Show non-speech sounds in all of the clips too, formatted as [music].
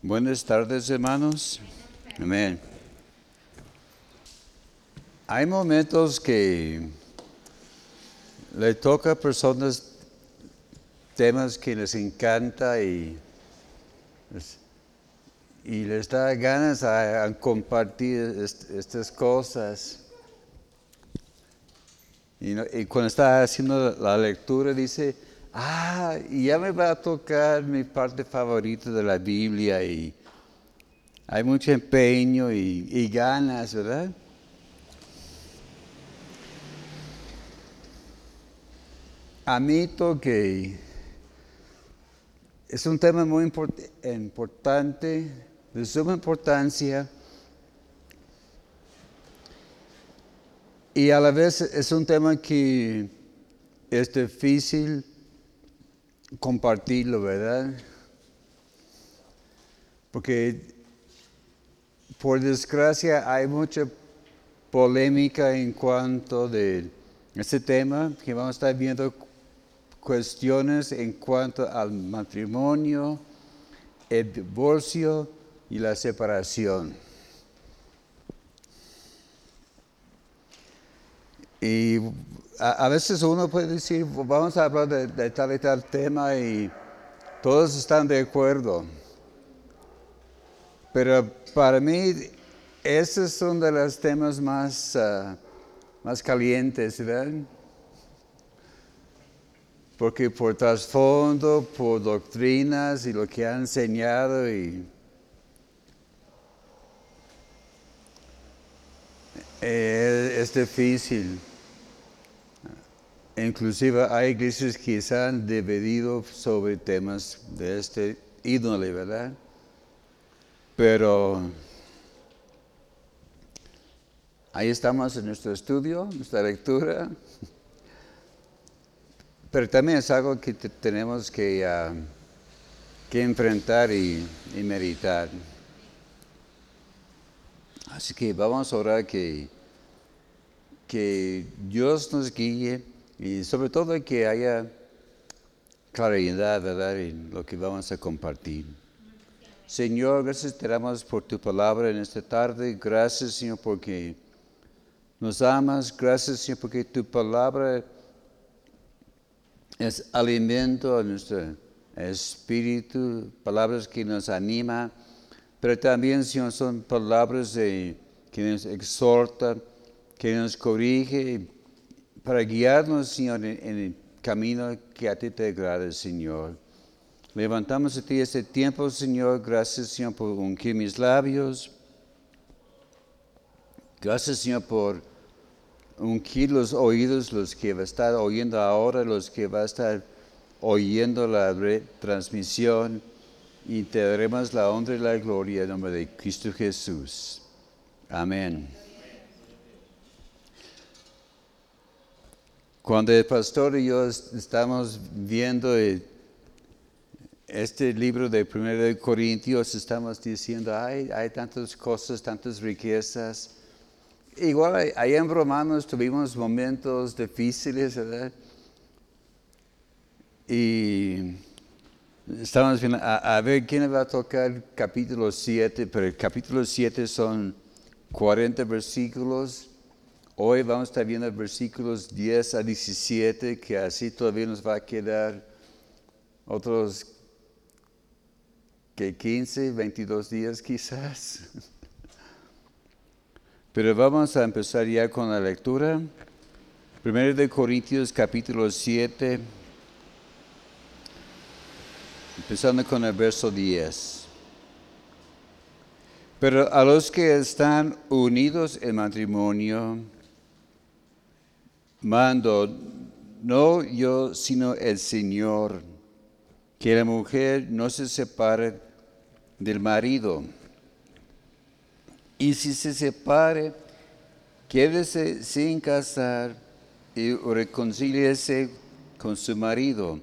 Buenas tardes, hermanos. Amén. Hay momentos que le toca a personas temas que les encanta y, y les da ganas a, compartir estas cosas. Y, y, cuando está haciendo la lectura dice, ah, ya me va a tocar mi parte favorita de la Biblia y hay mucho empeño y, ganas, ¿verdad? Admito que es un tema muy importante, de suma importancia, y a la vez es un tema que es difícil compartirlo, ¿verdad? Porque por desgracia hay mucha polémica en cuanto a este tema que vamos a estar viendo cuestiones en cuanto al matrimonio, el divorcio y la separación. Y a, veces uno puede decir, vamos a hablar de, tal y tal tema y todos están de acuerdo. Pero para mí, esos son de los temas más, ah, más calientes, ¿verdad? Porque por trasfondo, por doctrinas y lo que han enseñado y eh, es difícil. Inclusive hay iglesias que se han dividido sobre temas de este ídole, ¿verdad? Pero ahí estamos en nuestro estudio, nuestra lectura. Pero también es algo que tenemos que, ah, que enfrentar y, meditar. Así que vamos a orar que, que Dios nos guíe y sobre todo que haya claridad, ¿verdad?, en lo que vamos a compartir. Señor, gracias te damos por tu palabra en esta tarde. Gracias, Señor, porque nos amas. Gracias, Señor, porque tu palabra es alimento a nuestro espíritu, palabras que nos animan, pero también, Señor, son palabras que nos exhortan, que nos corrige para guiarnos, Señor, en, el camino que a ti te agrada, Señor. Levantamos a ti este tiempo, Señor. Gracias, Señor, por ungir mis labios. Gracias, Señor, por ungir los oídos, los que va a estar oyendo ahora, los que va a estar oyendo la transmisión. Y te daremos la honra y la gloria en nombre de Cristo Jesús. Amén. Cuando el pastor y yo estamos viendo este libro de 1 Corintios, estamos diciendo, hay, hay tantas cosas, tantas riquezas. Igual ahí en Romanos tuvimos momentos difíciles, ¿verdad? Y estamos viendo, a, ver quién va a tocar capítulo 7, pero el capítulo 7 son 40 versículos Hoy vamos a estar viendo versículos 10 a 17, que así todavía nos va a quedar otros que 15, 22 días quizás. [laughs] Pero vamos a empezar ya con la lectura. Primero de Corintios capítulo 7, empezando con el verso 10. Pero a los que están unidos en matrimonio, mando, no yo, sino el Señor, que la mujer no se separe del marido. Y si se separe, quédese sin casar y reconcíliese con su marido,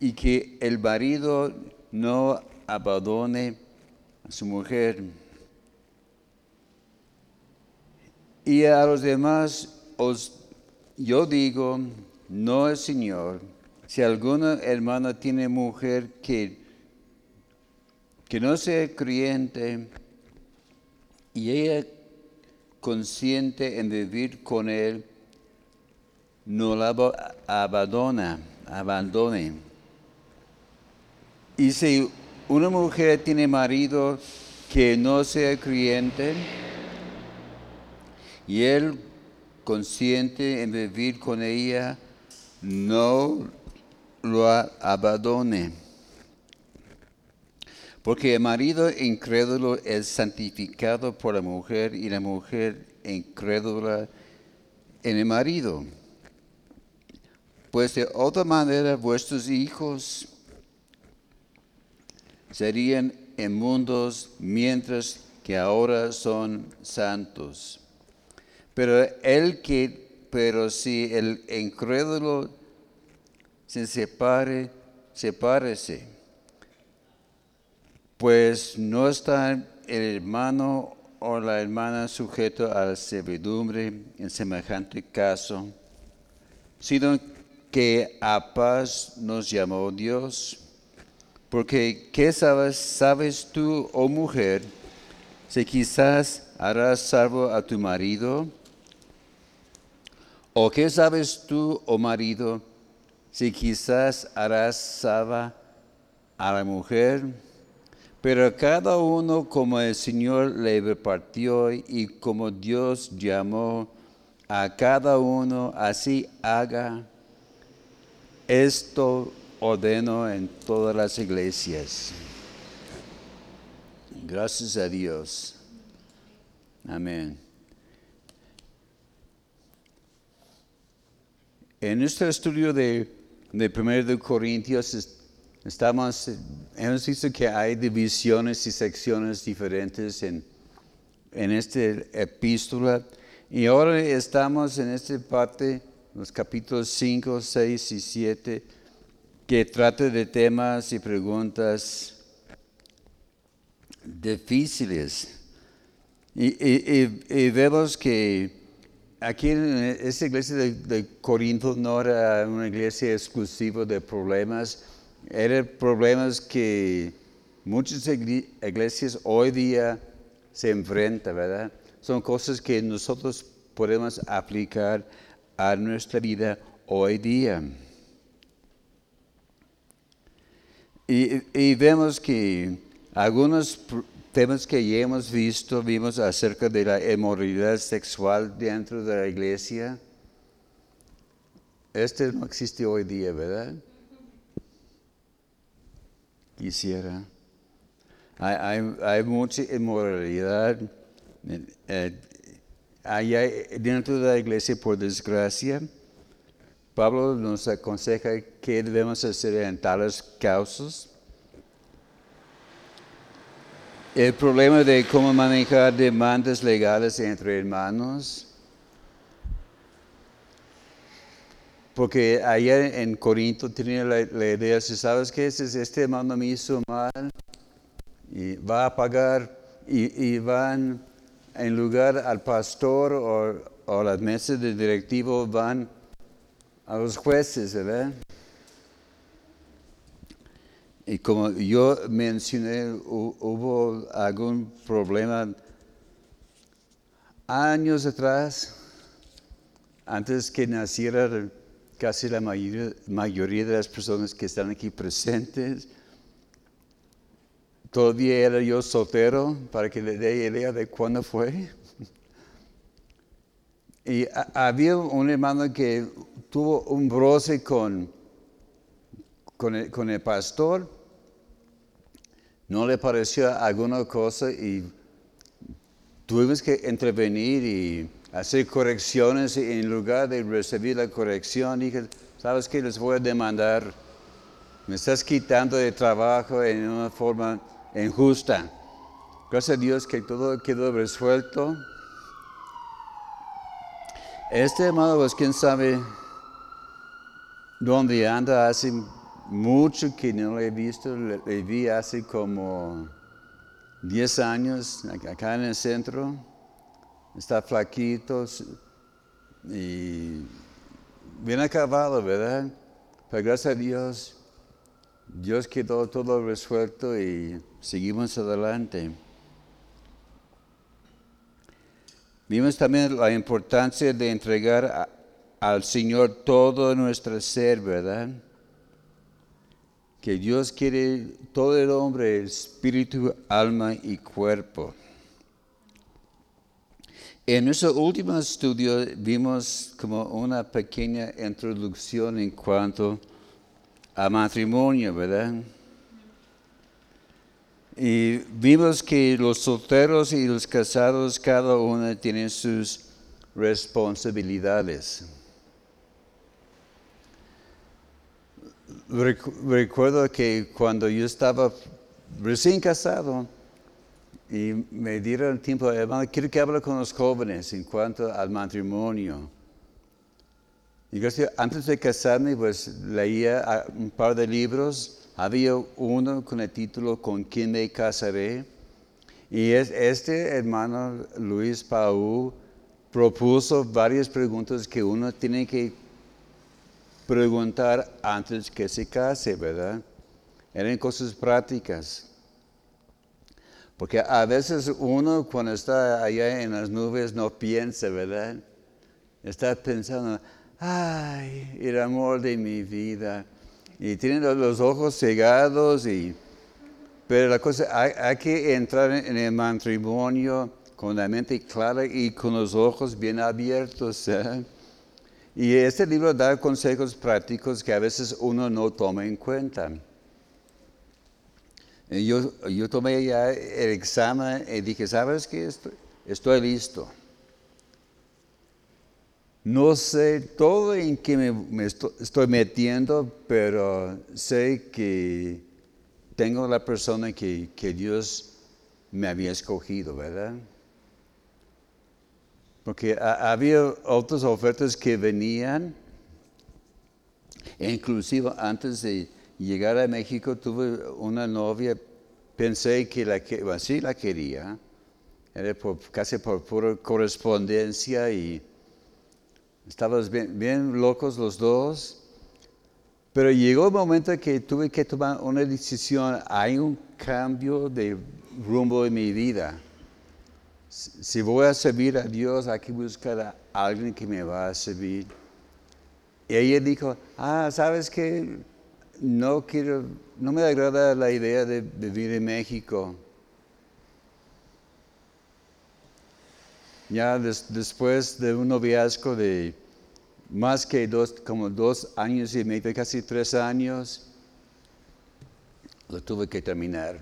y que el marido no abandone a su mujer. Y a los demás os yo digo, no el Señor, si alguna hermana tiene mujer que, que no sea creyente y ella consciente en vivir con él, no la abandona, abandone. Y si una mujer tiene marido que no sea creyente y él consciente en vivir con ella, no lo abandone. Porque el marido incrédulo es santificado por la mujer y la mujer incrédula en el marido. Pues de otra manera vuestros hijos serían inmundos mientras que ahora son santos. Pero el que, pero si el incrédulo se separe, sepárese pues no está el hermano o la hermana sujeto a la servidumbre en semejante caso, sino que a paz nos llamó Dios. Porque ¿qué sabes, sabes tú, oh mujer, si quizás harás salvo a tu marido? ¿O qué sabes tú, oh marido, si quizás harás salva a la mujer? Pero cada uno como el Señor le repartió y como Dios llamó a cada uno, así haga. Esto ordeno en todas las iglesias. Gracias a Dios. Amén. En nuestro estudio de, de 1 Corintios Estamos, hemos visto que hay divisiones y secciones diferentes en, en esta epístola y ahora estamos en esta parte, los capítulos 5, 6 y 7, que trata de temas y preguntas difíciles. Y, vemos que aquí en esta iglesia de, Corinto no era una iglesia exclusiva de problemas, eran problemas que muchas iglesias hoy día se enfrentan, ¿verdad? Son cosas que nosotros podemos aplicar a nuestra vida hoy día. Y, vemos que algunos temas que ya hemos visto, vimos acerca de la inmoralidad sexual dentro de la iglesia. Este no existe hoy día, ¿verdad? quisiera. Hay, mucha inmoralidad eh, dentro de la iglesia, por desgracia. Pablo nos aconseja qué debemos hacer en tales causas. El problema de cómo manejar demandas legales entre hermanos Porque ayer en Corinto tenía la, idea, si sabes que este, hermano me hizo mal, y va a pagar, y, van en lugar al pastor o, o las mesas de directivo, van a los jueces, ¿verdad? Y como yo mencioné, hubo algún problema años atrás, antes que naciera casi la mayoría, de las personas que están aquí presentes. Todavía era yo soltero para que le dé idea de cuándo fue. [laughs] Y había un hermano que tuvo un broce con, con, el, pastor. No le pareció alguna cosa y tuvimos que intervenir y hacer correcciones en lugar de recibir la corrección, dije, ¿sabes qué? Les voy a demandar. Me estás quitando de trabajo en una forma injusta. Gracias a Dios que todo quedó resuelto. Este hermano, pues quién sabe dónde anda, hace mucho que no lo he visto, le, le vi hace como 10 años acá en el centro está flaquito y bien acabado, ¿verdad? Pero gracias a Dios Dios quedó todo resuelto y seguimos adelante. Vimos también la importancia de entregar al Señor todo nuestro ser, ¿verdad? Que Dios quiere todo el hombre, espíritu, alma y cuerpo. En nuestro último estudio vimos como una pequeña introducción en cuanto a matrimonio, ¿verdad? Y vimos que los solteros y los casados, cada uno tiene sus responsabilidades. Recuerdo que cuando yo estaba recién casado y me dieron tiempo, hermano, quiero que hable con los jóvenes en cuanto al matrimonio. Y antes de casarme, pues leía un par de libros había uno con el título ¿Con quién me casaré? Y este hermano Luis Paú propuso varias preguntas que uno tiene que preguntar antes que se case, ¿verdad? Eran cosas prácticas. Porque a veces uno cuando está allá en las nubes no piensa, ¿verdad? Está pensando, ay, el amor de mi vida y tienen los ojos cegados, y, pero la cosa, hay, que entrar en el matrimonio con la mente clara y con los ojos bien abiertos. ¿eh? Y este libro da consejos prácticos que a veces uno no toma en cuenta. yo, yo tomé ya el examen y dije, ¿sabes qué? Estoy, listo. No sé todo en qué me, estoy, metiendo, pero sé que tengo la persona que, Dios me había escogido, ¿verdad? Porque había otras ofertas que venían, e inclusive antes de llegar a México tuve una novia, pensé que la, sí la quería, era casi por pura correspondencia y Estábamos bien, locos los dos. Pero llegó el momento que tuve que tomar una decisión. Hay un cambio de rumbo en mi vida. Si voy a servir a Dios, hay que buscar a alguien que me va a servir. Y ella dijo, ah, ¿sabes qué? No quiero, no me agrada la idea de vivir en México. Ya después de un noviazgo de más que dos, como dos años y medio, casi tres años, lo tuve que terminar.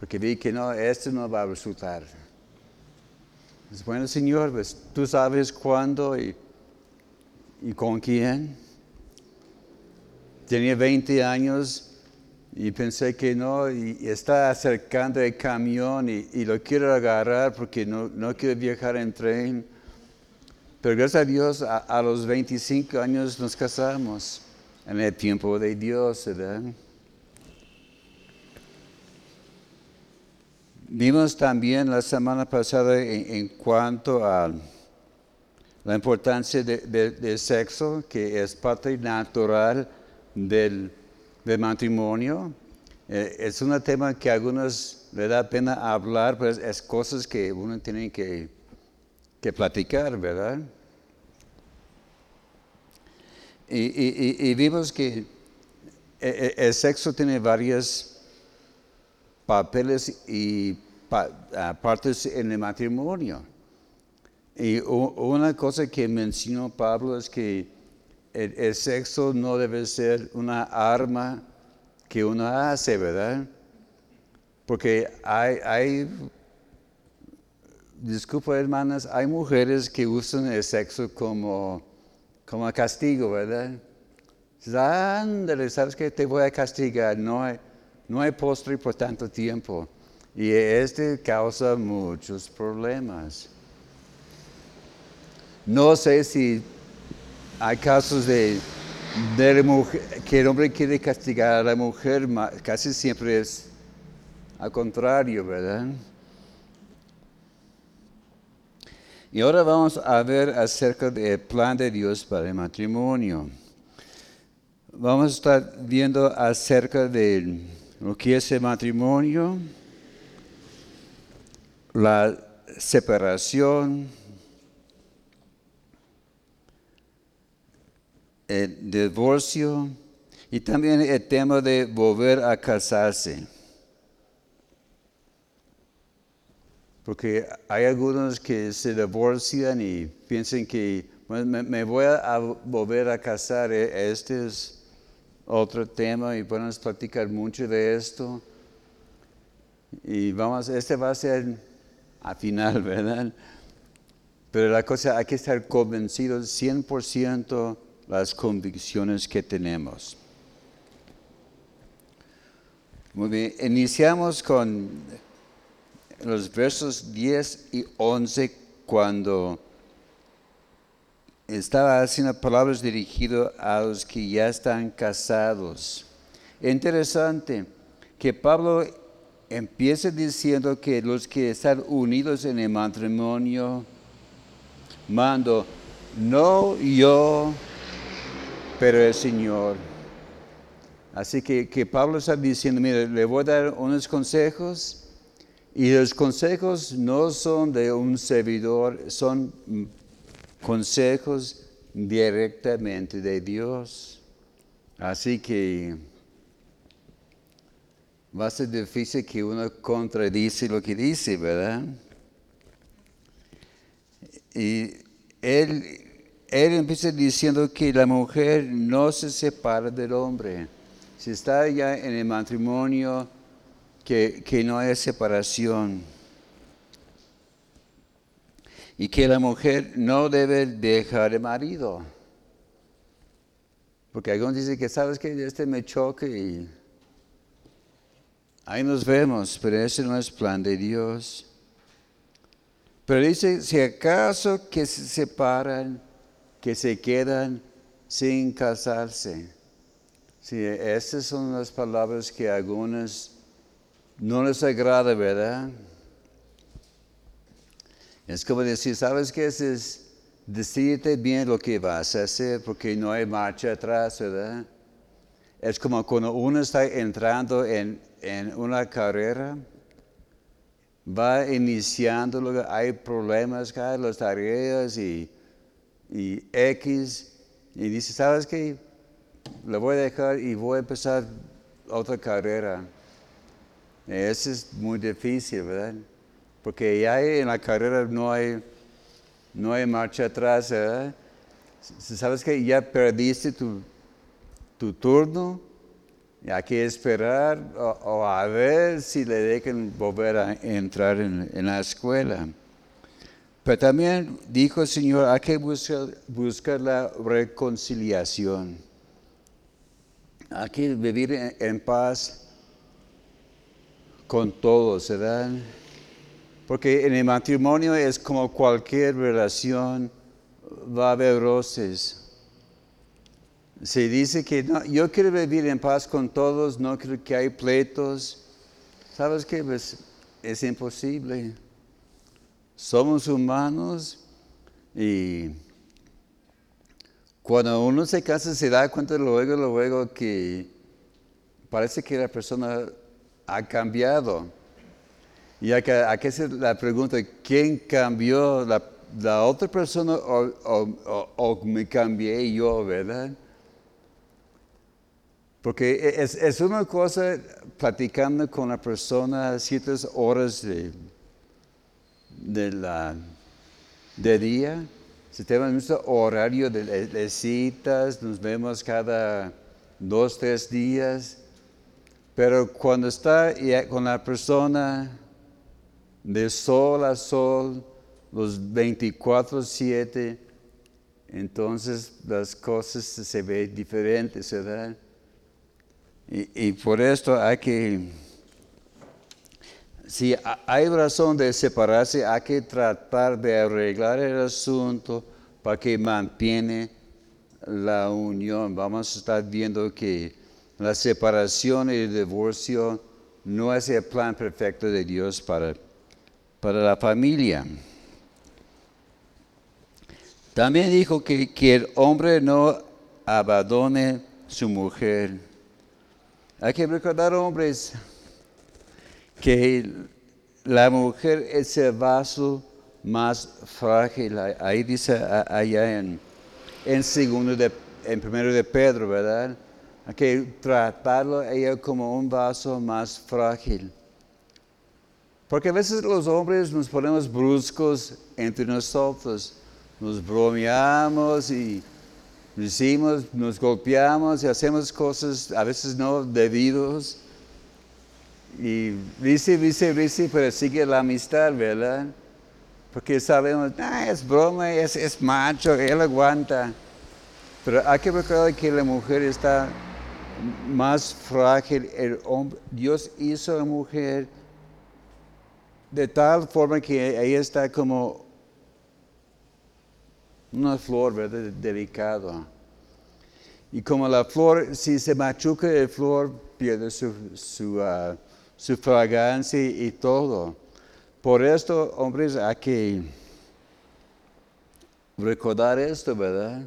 Porque vi que no, esto no va a resultar. Bueno, Señor, pues, tú sabes cuándo y, con quién. Tenía 20 años y pensé que no, y, está acercando el camión y, lo quiero agarrar porque no, no, quiero viajar en tren. Pero gracias a Dios, a, los 25 años nos casamos, en el tiempo de Dios, ¿verdad? Vimos también la semana pasada en, cuanto a la importancia del sexo, que es parte natural del de matrimonio. Eh, es un tema que a algunos le da pena hablar, pero es, cosas que uno tiene que, que platicar, ¿verdad? Y, vimos que eh, eh, el, sexo tiene varios papeles y ah, partes en el matrimonio. Y una cosa que mencionó Pablo es que el, sexo no debe ser una arma que uno hace, ¿verdad? Porque hay, hay, disculpa hermanas, hay mujeres que usan el sexo como, como castigo, ¿verdad? Ándale, ¿sabes qué? Te voy a castigar, no hay, no hay postre por tanto tiempo. Y este causa muchos problemas. No sé si hay casos de, que el hombre quiere castigar a la mujer, casi siempre es al contrario, ¿verdad? Y ahora vamos a ver acerca del plan de Dios para el matrimonio. Vamos a estar viendo acerca de lo que es el matrimonio, la separación, el divorcio y también el tema de volver a casarse. Porque hay algunos que se divorcian y piensan que me, voy a volver a casar. E, este es otro tema y podemos platicar mucho de esto. Y vamos, este va a ser a final, [laughs] ¿verdad? Pero la cosa, hay que estar convencidos 100% las convicciones que tenemos. Muy bien, iniciamos con los versos 10 y 11 cuando estaba haciendo palabras dirigidas a los que ya están casados. Interesante que Pablo empieza diciendo que los que están unidos en el matrimonio, mando, no yo, pero el Señor. Así que, que Pablo está diciendo, mire, le voy a dar unos consejos y los consejos no son de un servidor, son consejos directamente de Dios. Así que va a ser difícil que uno contradice lo que dice, ¿verdad? Y él, él empieza diciendo que la mujer no se separa del hombre. Si está ya en el matrimonio, que, no hay separación y que la mujer no debe dejar el marido. Porque algunos dicen que sabes que este me choque y ahí nos vemos, pero ese no es plan de Dios. Pero dice, si acaso que se separan, que se quedan sin casarse. Sí, esas son las palabras que algunos no les agrada, ¿verdad? Es como decir, ¿sabes qué? Es decirte bien lo que vas a hacer porque no hay marcha atrás, ¿verdad? Es como cuando uno está entrando en, una carrera, va iniciando, hay problemas, las tareas y, y X, y dice, ¿sabes qué? Lo voy a dejar y voy a empezar otra carrera. Eso es muy difícil, ¿verdad? Porque ya en la carrera no hay, no hay marcha atrás, ¿verdad? Sabes que ya perdiste tu, tu turno, y hay que esperar o, a ver si le dejan volver a entrar en, en, la escuela. Pero también dijo el Señor, hay que buscar, buscar la reconciliación. Hay que vivir en paz con todos, ¿verdad? Porque en el matrimonio es como cualquier relación, va a haber roces. Se dice que no, yo quiero vivir en paz con todos, no creo que hay pleitos. ¿Sabes qué? Pues es imposible. Somos humanos y cuando uno se casa se da cuenta luego, luego que parece que la persona ha cambiado. Y hay que, hacer la pregunta, ¿quién cambió? ¿La, otra persona o, me cambié yo, verdad? Porque es, es, una cosa platicando con la persona ciertas horas de, de, la, de día. Si tenemos un horario de, de citas, nos vemos cada dos, tres días. Pero cuando está con la persona de sol a sol, los 24-7, entonces las cosas se ven diferentes, ¿verdad? Y, por esto hay que, si hay razón de separarse, hay que tratar de arreglar el asunto para que mantiene la unión. Vamos a estar viendo que la separación y el divorcio no es el plan perfecto de Dios para, para la familia. También dijo que, que el hombre no abandone su mujer. Hay que recordar, hombres, que la mujer es el vaso más frágil. Ahí dice allá en, en segundo de, en primero de Pedro, ¿verdad? Hay que tratarlo ella como un vaso más frágil. Porque a veces los hombres nos ponemos bruscos entre nosotros, nos bromeamos y decimos, nos golpeamos y hacemos cosas a veces no debidos. Y dice, dice, dice, pero sigue la amistad, ¿verdad? Porque sabemos, ah, es broma, es, es macho, él aguanta. Pero hay que recordar que la mujer está más frágil. El hombre, Dios hizo a la mujer de tal forma que ahí está como una flor, ¿verdad? Delicada. Y como la flor, si se machuca la flor, pierde su, su, uh, su fragancia y todo. Por esto, hombres, hay que recordar esto, ¿verdad?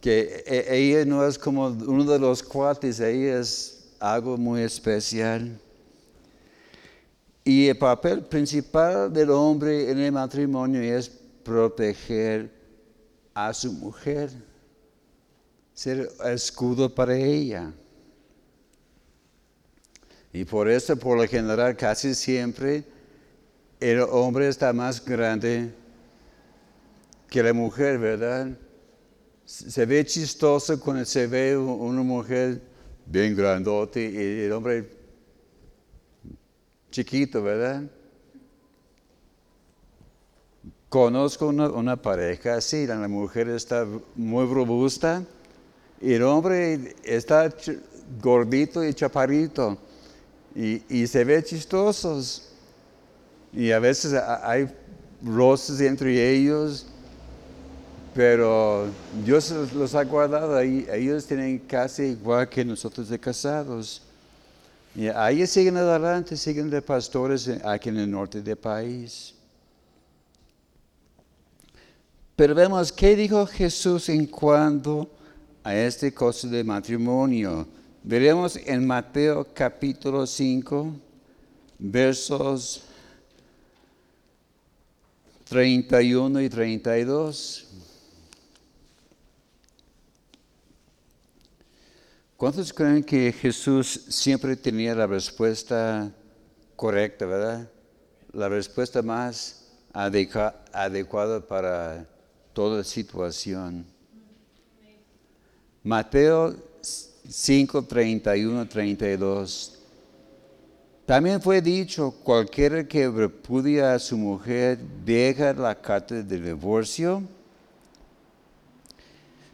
Que e, ella no es como uno de los cuates, ella es algo muy especial. Y el papel principal del hombre en el matrimonio es proteger a su mujer, ser escudo para ella. Y por eso, por lo general, casi siempre el hombre está más grande que la mujer, ¿verdad? Se ve chistoso cuando se ve una mujer bien grandote y el hombre chiquito, ¿verdad? Conozco una, pareja así, la mujer está muy robusta y el hombre está gordito y chaparrito y, se ve chistosos. Y a veces hay roces entre ellos, pero Dios los ha guardado, ellos tienen casi igual que nosotros de casados. Y ahí siguen adelante, siguen de pastores aquí en el norte del país. Pero vemos qué dijo Jesús en cuanto a este cosa de matrimonio. Veremos en Mateo capítulo 5, versos 31 y 32. ¿Cuántos creen que Jesús siempre tenía la respuesta correcta, verdad? La respuesta más adecuada para toda situación. Mateo 5, 31, 32. También fue dicho, cualquiera que repudia a su mujer deja la carta de divorcio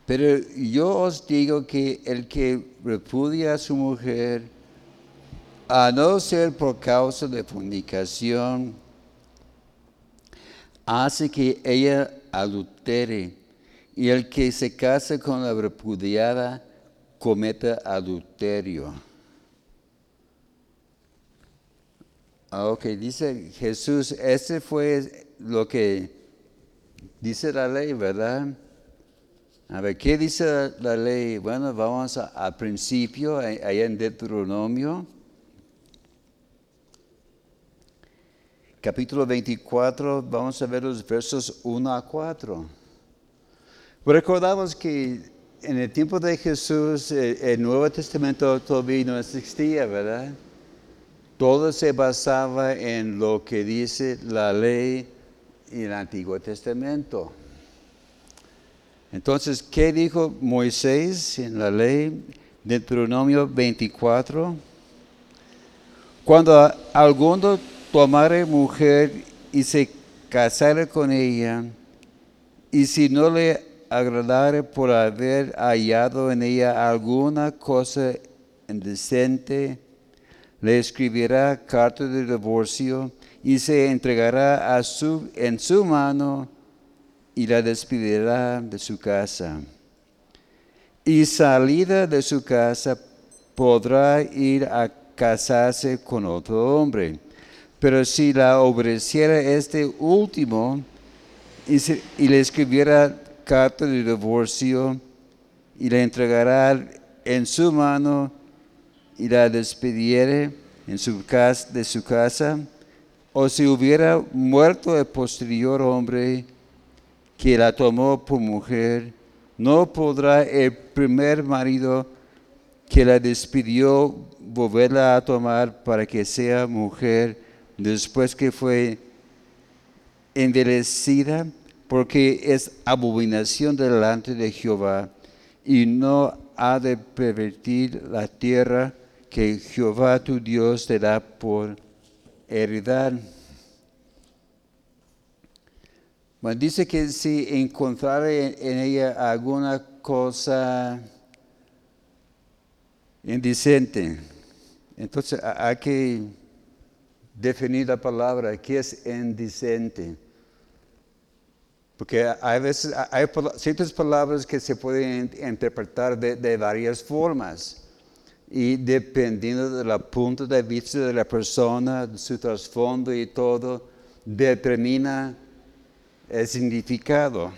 pero yo os digo que el que repudia a su mujer, a no ser por causa de fornicación, hace que ella adultere, y el que se casa con la repudiada cometa adulterio. Ah, ok, dice Jesús, ese fue lo que dice la ley, ¿verdad? A ver, ¿qué dice la ley? Bueno, vamos al principio, ahí en Deuteronomio, capítulo 24, vamos a ver los versos 1 a 4. Recordamos que en el tiempo de Jesús eh, el Nuevo Testamento todavía no existía, ¿verdad? Todo se basaba en lo que dice la ley y el Antiguo Testamento. Entonces, ¿qué dijo Moisés en la ley? Deuteronomio 24. Cuando alguno tomare mujer y se casare con ella, y si no le agradare por haber hallado en ella alguna cosa indecente, le escribirá carta de divorcio y se entregará a en su mano y la despedirá de su casa. Y salida de su casa podrá ir a casarse con otro hombre. Pero si la obedeciera este último y, le escribiera carta de divorcio y le entregará en su mano y la despidiere en su casa, de su casa, o si hubiera muerto el posterior hombre que la tomó por mujer, no podrá el primer marido que la despidió volverla a tomar para que sea mujer después que fue envilecida, porque es abominación delante de Jehová, y no ha de pervertir la tierra que Jehová tu Dios te da por heredad. Bueno, dice que si encontrara en ella alguna cosa indecente, entonces hay que definir la palabra, ¿qué es indecente? Porque hay veces, hay ciertas palabras que se pueden interpretar de, varias formas. Y dependiendo del punto de vista de la persona, su trasfondo y todo, determina el significado.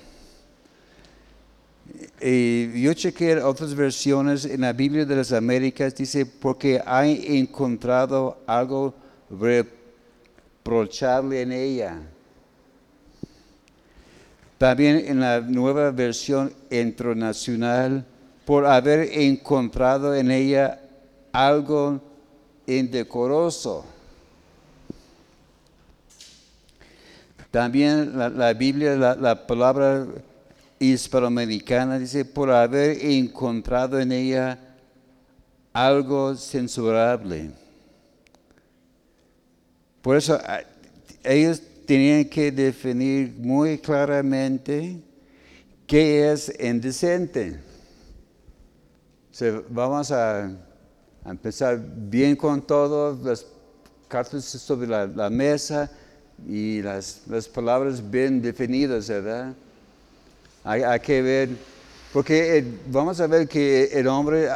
Y yo chequeé otras versiones en la Biblia de las Américas, dice, porque ha encontrado algo reprochable en ella. También en la nueva versión internacional, por haber encontrado en ella algo indecoroso. También la, Biblia, la, la, palabra hispanoamericana dice, por haber encontrado en ella algo censurable. Por eso ah, ellos tenían que definir muy claramente qué es indecente. vamos a, empezar bien con todo, las cartas sobre la, mesa y las, palabras bien definidas, ¿verdad? Hay, que ver, porque eh, vamos a ver que el hombre,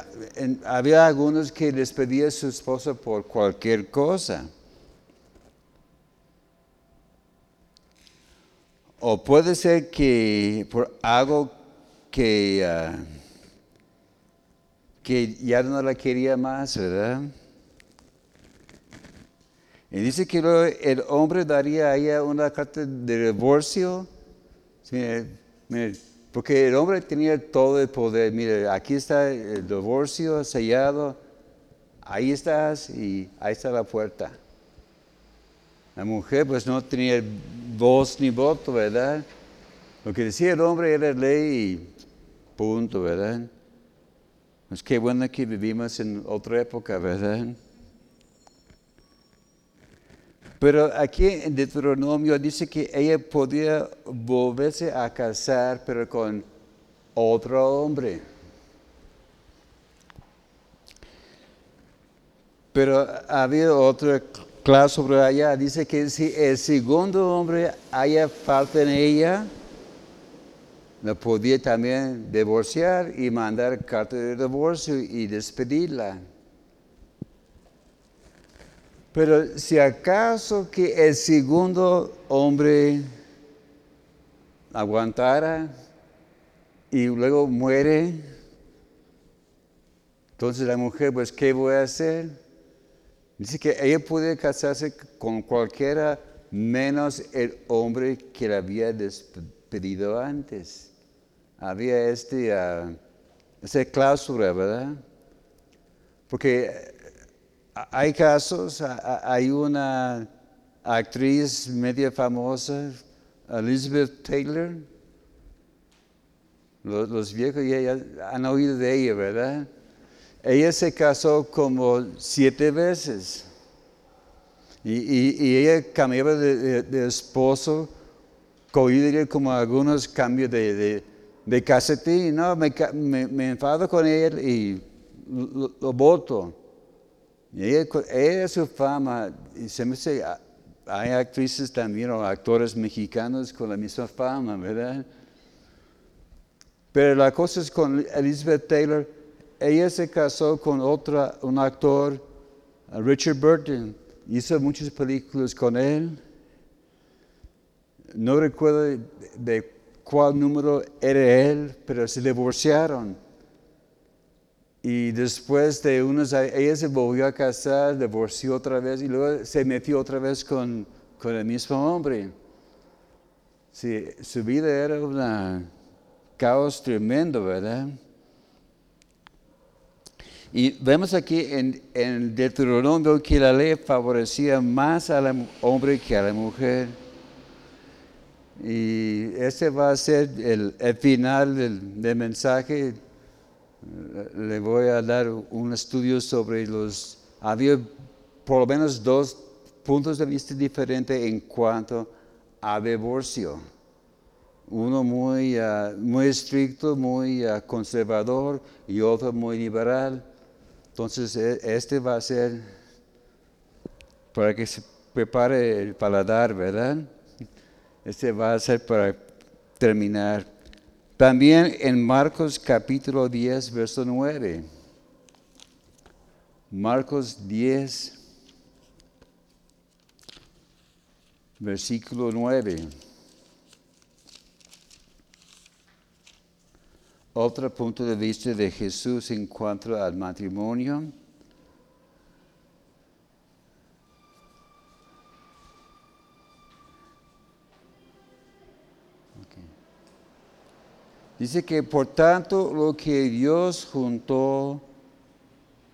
había algunos que despedía a su esposa por cualquier cosa. O puede ser que por algo que, ah, que ya no la quería más, ¿verdad? Y dice que el hombre daría a ella una carta de divorcio. porque el hombre tenía todo el poder. Mire, aquí está el divorcio sellado. Ahí estás y ahí está la puerta. La mujer pues no tenía voz ni voto, ¿verdad? Lo que decía el hombre era ley y punto, ¿verdad? Pues qué bueno que vivimos en otra época, ¿verdad? Pero aquí en Deuteronomio dice que ella podía volverse a casar, pero con otro hombre. Pero había otra claro sobre allá, dice que si el segundo hombre haya falta en ella, la podía también divorciar y mandar carta de divorcio y despedirla. Pero si acaso que el segundo hombre aguantara y luego muere, entonces la mujer, pues, ¿qué voy a hacer? Dice que ella puede casarse con cualquiera menos el hombre que la había despedido antes. Había este, uh, esa cláusula, ¿verdad? Porque hay casos, hay una actriz media famosa, Elizabeth Taylor. Los, viejos ya han oído de ella, ¿verdad? Ella se casó como siete veces. Y, ella cambiaba de, esposo, como algunos cambios de, de, casetín. No, me, enfado con él y lo, voto. Ella, ella, su fama, y se me dice, hay actrices también o actores mexicanos con la misma fama, ¿verdad? Pero la cosa es con Elizabeth Taylor, ella se casó con otra, un actor, Richard Burton, hizo muchas películas con él. No recuerdo de, cuál número era él, pero se divorciaron. Y después de unos años, ella se volvió a casar, divorció otra vez y luego se metió otra vez con, con el mismo hombre. Sí, su vida era un caos tremendo, ¿verdad? Y vemos aquí en, en Deuteronomio que la ley favorecía más al hombre que a la mujer. Y ese va a ser el, final del, mensaje. Le voy a dar un estudio sobre los... Había por lo menos dos puntos de vista diferentes en cuanto a divorcio. Uno muy, ah, muy estricto, muy ah, conservador y otro muy liberal. Entonces, e, este va a ser para que se prepare el paladar, ¿verdad? Este va a ser para terminar. También en Marcos capítulo 10, verso 9. Marcos 10, versículo 9. Otro punto de vista de Jesús en cuanto al matrimonio. Dice que por tanto lo que Dios juntó,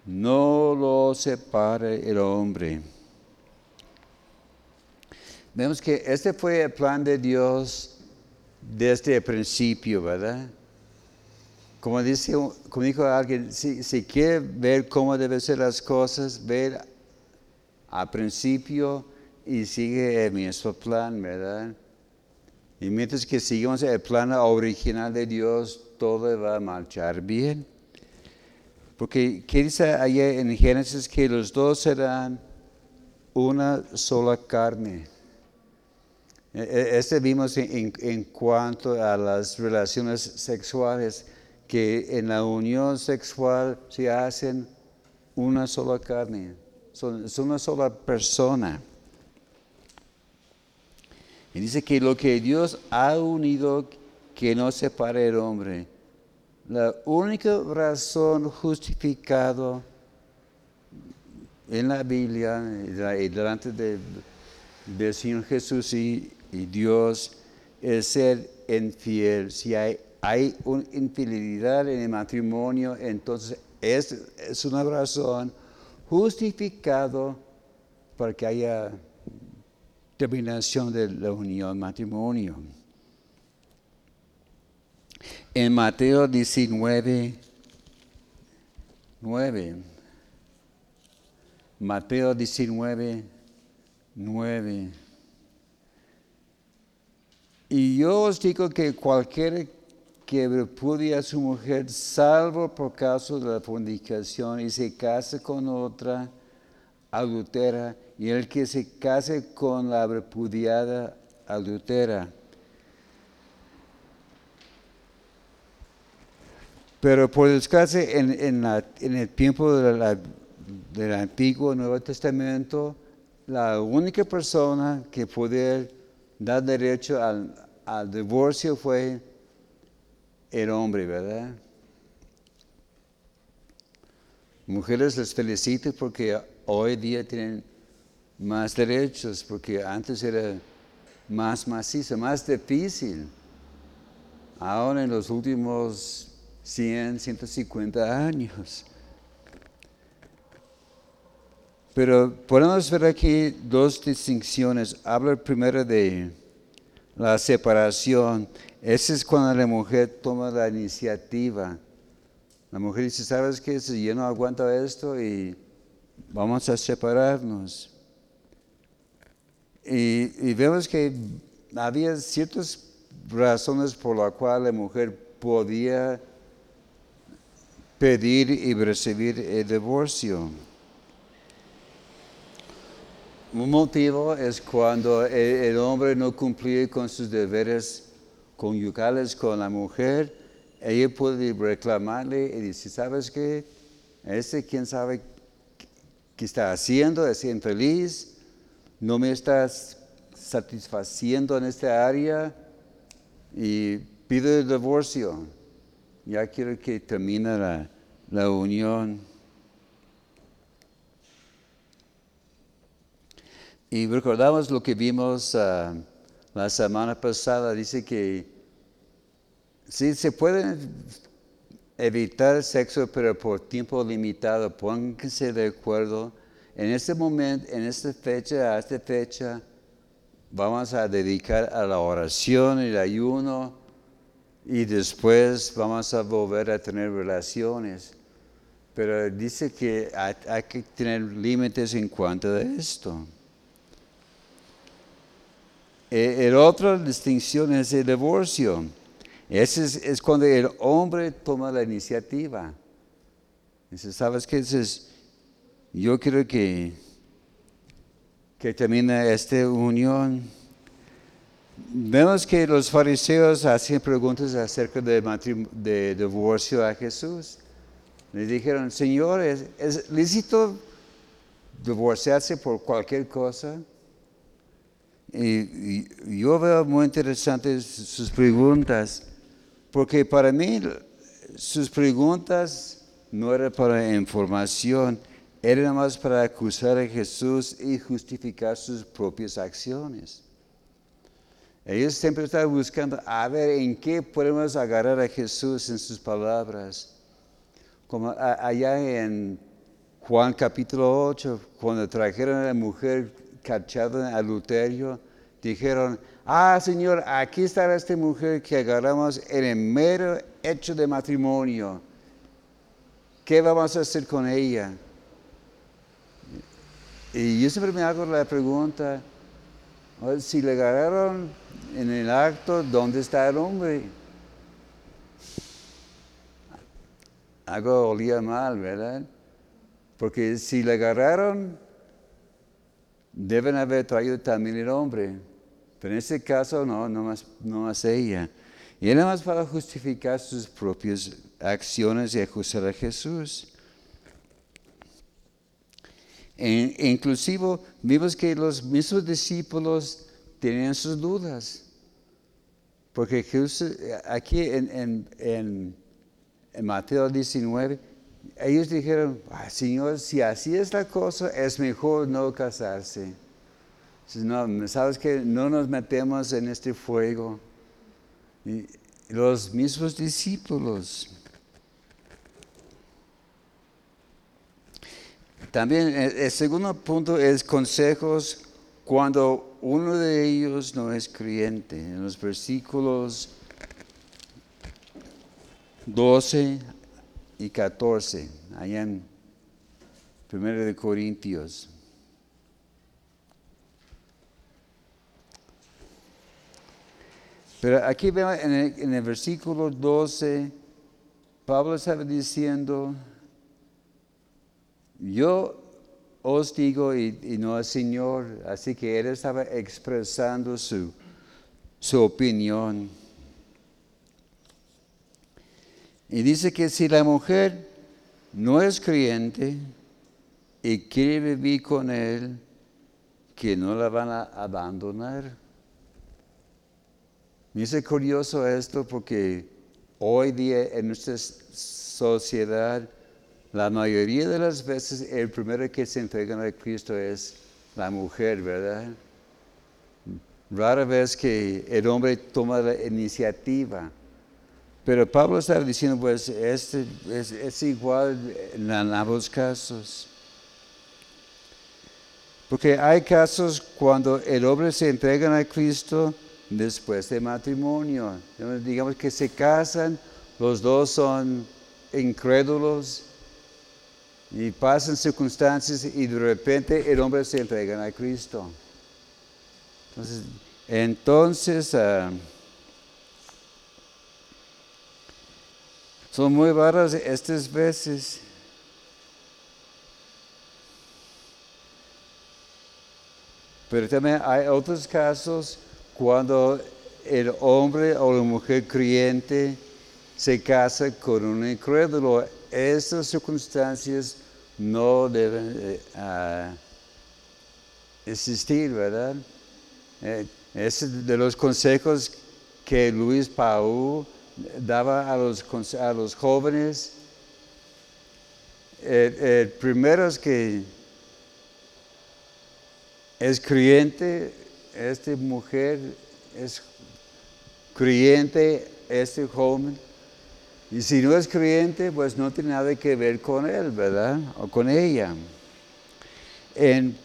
no lo separe el hombre. Vemos que este fue el plan de Dios desde el principio, ¿verdad? Como, dice, como dijo alguien, si, quiere ver cómo deben ser las cosas, ver al principio y sigue el mismo plan, ¿verdad? Y mientras que sigamos el plan original de Dios, todo va a marchar bien. Porque, ¿qué dice allá en Génesis? Que los dos serán una sola carne. E, e, este vimos en, cuanto a las relaciones sexuales que en la unión sexual se hacen una sola carne, son, una sola persona. Y dice que lo que Dios ha unido, que no separe el hombre. La única razón justificada en la Biblia y delante del Señor Jesús y, Dios es ser infiel. Si hay hay una infidelidad en el matrimonio, entonces es, es una razón justificada para que haya terminación de la unión matrimonio. En Mateo 19, 9, Mateo 19, 9. Y yo os digo que cualquier que repudie a su mujer salvo por caso de la fornicación y se case con otra adultera y el que se case con la repudiada adultera. Pero por descase en, en, el tiempo del Antiguo Nuevo Testamento, la única persona que podía dar derecho al, al divorcio fue el hombre, ¿verdad? Mujeres les felicito porque hoy día tienen más derechos, porque antes era más macizo, más difícil. Ahora en los últimos 100, 150 años. Pero podemos ver aquí dos distinciones. Habla primero de la separación ese es cuando la mujer toma la iniciativa. La mujer dice, ¿sabes qué? Si yo no aguanto esto y vamos a separarnos. Y, vemos que había ciertas razones por las cuales la mujer podía pedir y recibir el divorcio. Un motivo es cuando el hombre no cumplía con sus deberes conyugales con la mujer, ella puede reclamarle y decir, ¿sabes qué? Ese quién sabe qué está haciendo, es infeliz, no me estás satisfaciendo en esta área y pido el divorcio. Ya quiero que termine la, la unión. Y recordamos lo que vimos ah, la semana pasada, dice que sí se puede evitar sexo, pero por tiempo limitado, pónganse de acuerdo. En este momento, en esta fecha, a esta fecha, vamos a dedicar a la oración el ayuno y después vamos a volver a tener relaciones. Pero dice que hay, hay que tener límites en cuanto a esto. Eh, la otra distinción es el divorcio. Ese es, cuando el hombre toma la iniciativa. Dice, ¿sabes qué? Dices, yo quiero que, que termine esta unión. Vemos que los fariseos hacían preguntas acerca de, de divorcio a Jesús. Le dijeron, Señor, ¿es lícito divorciarse por cualquier cosa? Y, yo veo muy interesantes sus preguntas, porque para mí sus preguntas no eran para información, eran más para acusar a Jesús y justificar sus propias acciones. Ellos siempre estaban buscando a ver en qué podemos agarrar a Jesús en sus palabras. Como allá en Juan capítulo 8, cuando trajeron a la mujer cachado en adulterio, dijeron, ah Señor, aquí está esta mujer que agarramos en el mero hecho de matrimonio. ¿Qué vamos a hacer con ella? Y yo siempre me hago la pregunta, si le agarraron en el acto, ¿dónde está el hombre? Algo olía mal, ¿verdad? Porque si le agarraron deben haber traído también el hombre. Pero en este caso no, no más, no más ella. Y era más para justificar sus propias acciones y acusar a Jesús. E, inclusive vimos que los mismos discípulos tenían sus dudas. Porque Jesús, aquí en, Mateo 19, ellos dijeron, Señor, si así es la cosa, es mejor no casarse. No, sabes que no nos metemos en este fuego. Y los mismos discípulos. También e, el segundo punto es consejos cuando uno de ellos no es creyente. En los versículos 12 y 14, allá en 1 de Corintios. Pero aquí vemos en el, versículo 12, Pablo estaba diciendo, yo os digo y, no al Señor, así que él estaba expresando su, su opinión. Y dice que si la mujer no es creyente y quiere vivir con él, que no la van a abandonar. Me dice curioso esto porque hoy día en nuestra sociedad, la mayoría de las veces el primero que se entrega a Cristo es la mujer, ¿verdad? Rara vez que el hombre toma la iniciativa. Pero Pablo estaba diciendo, pues, este es, igual en, ambos casos. Porque hay casos cuando el hombre se entrega a Cristo después de matrimonio. Digamos que se casan, los dos son incrédulos y pasan circunstancias y de repente el hombre se entrega a Cristo. Entonces, entonces ah, Son muy raras estas veces. Pero también hay otros casos cuando el hombre o la mujer creyente se casa con un incrédulo. Estas circunstancias no deben eh, ah, existir, ¿verdad? Eh, es de los consejos que Luis Paul daba a los, a los jóvenes el, el primero es que es creyente, esta mujer es creyente, este joven. Y si no es creyente, pues no tiene nada que ver con él, ¿verdad? O con ella. En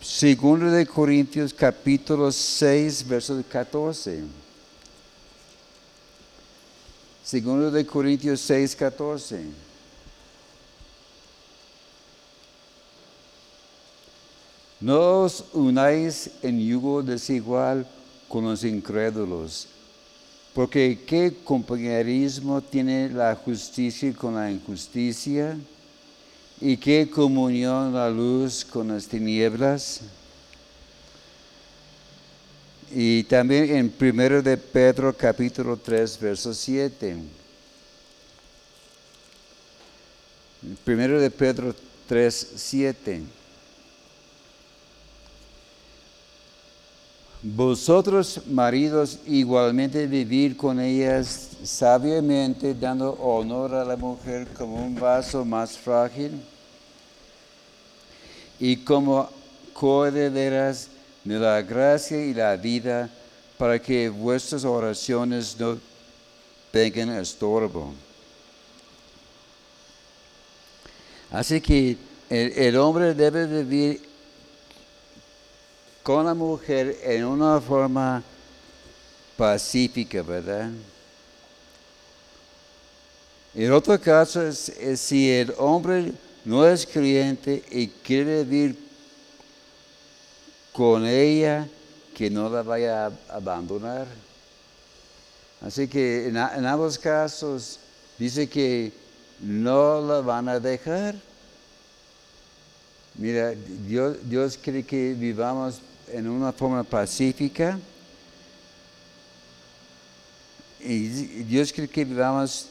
2 de Corintios capítulo 6, verso 14. 2 de Corintios 6, 14. No os unáis en yugo desigual con los incrédulos, porque ¿qué compañerismo tiene la justicia con la injusticia? ¿Y qué comunión la luz con las tinieblas? Y también en 1 de Pedro capítulo 3, verso 7. 1 de Pedro 3, 7. Vosotros, maridos, igualmente vivir con ellas sabiamente, dando honor a la mujer como un vaso más frágil y como coherederas de la gracia y la vida, para que vuestras oraciones no tengan estorbo. Así que el, el hombre debe vivir con la mujer en una forma pacífica, ¿verdad? En otro caso es, si el hombre no es creyente y quiere vivir con ella, que no la vaya a abandonar. Así que en, en ambos casos dice que no la van a dejar. Mira, Dios, Dios quiere que vivamos en una forma pacífica. Y Dios quiere que vivamos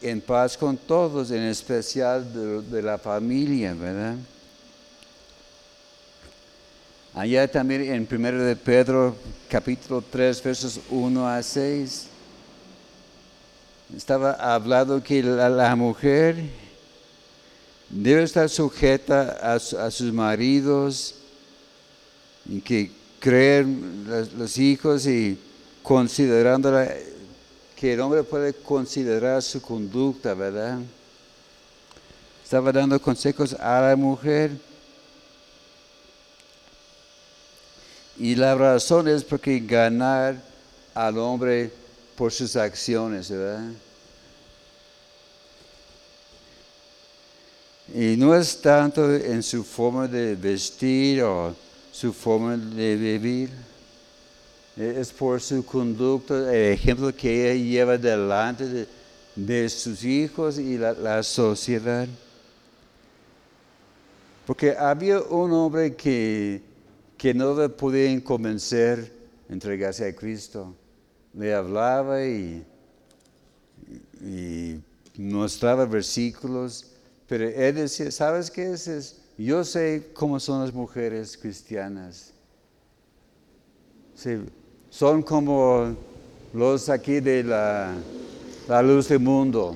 en paz con todos, en especial de, la familia, ¿verdad? Allá también en 1 de Pedro, capítulo 3, versos 1 a 6, estaba hablado que la, mujer debe estar sujeta a, a sus maridos que creen los, hijos y considerando que el hombre puede considerar su conducta, ¿verdad? Estaba dando consejos a la mujer. Y la razón es porque ganar al hombre por sus acciones, ¿verdad? Y no es tanto en su forma de vestir o su forma de vivir. Es por su conducta, el ejemplo que ella lleva delante de, sus hijos y la, sociedad. Porque había un hombre que, que no le convencer entregarse a Cristo. Le hablaba y, mostraba versículos, pero él decía, ¿sabes qué es? Yo sé cómo son las mujeres cristianas. son como los aquí de la, luz del mundo.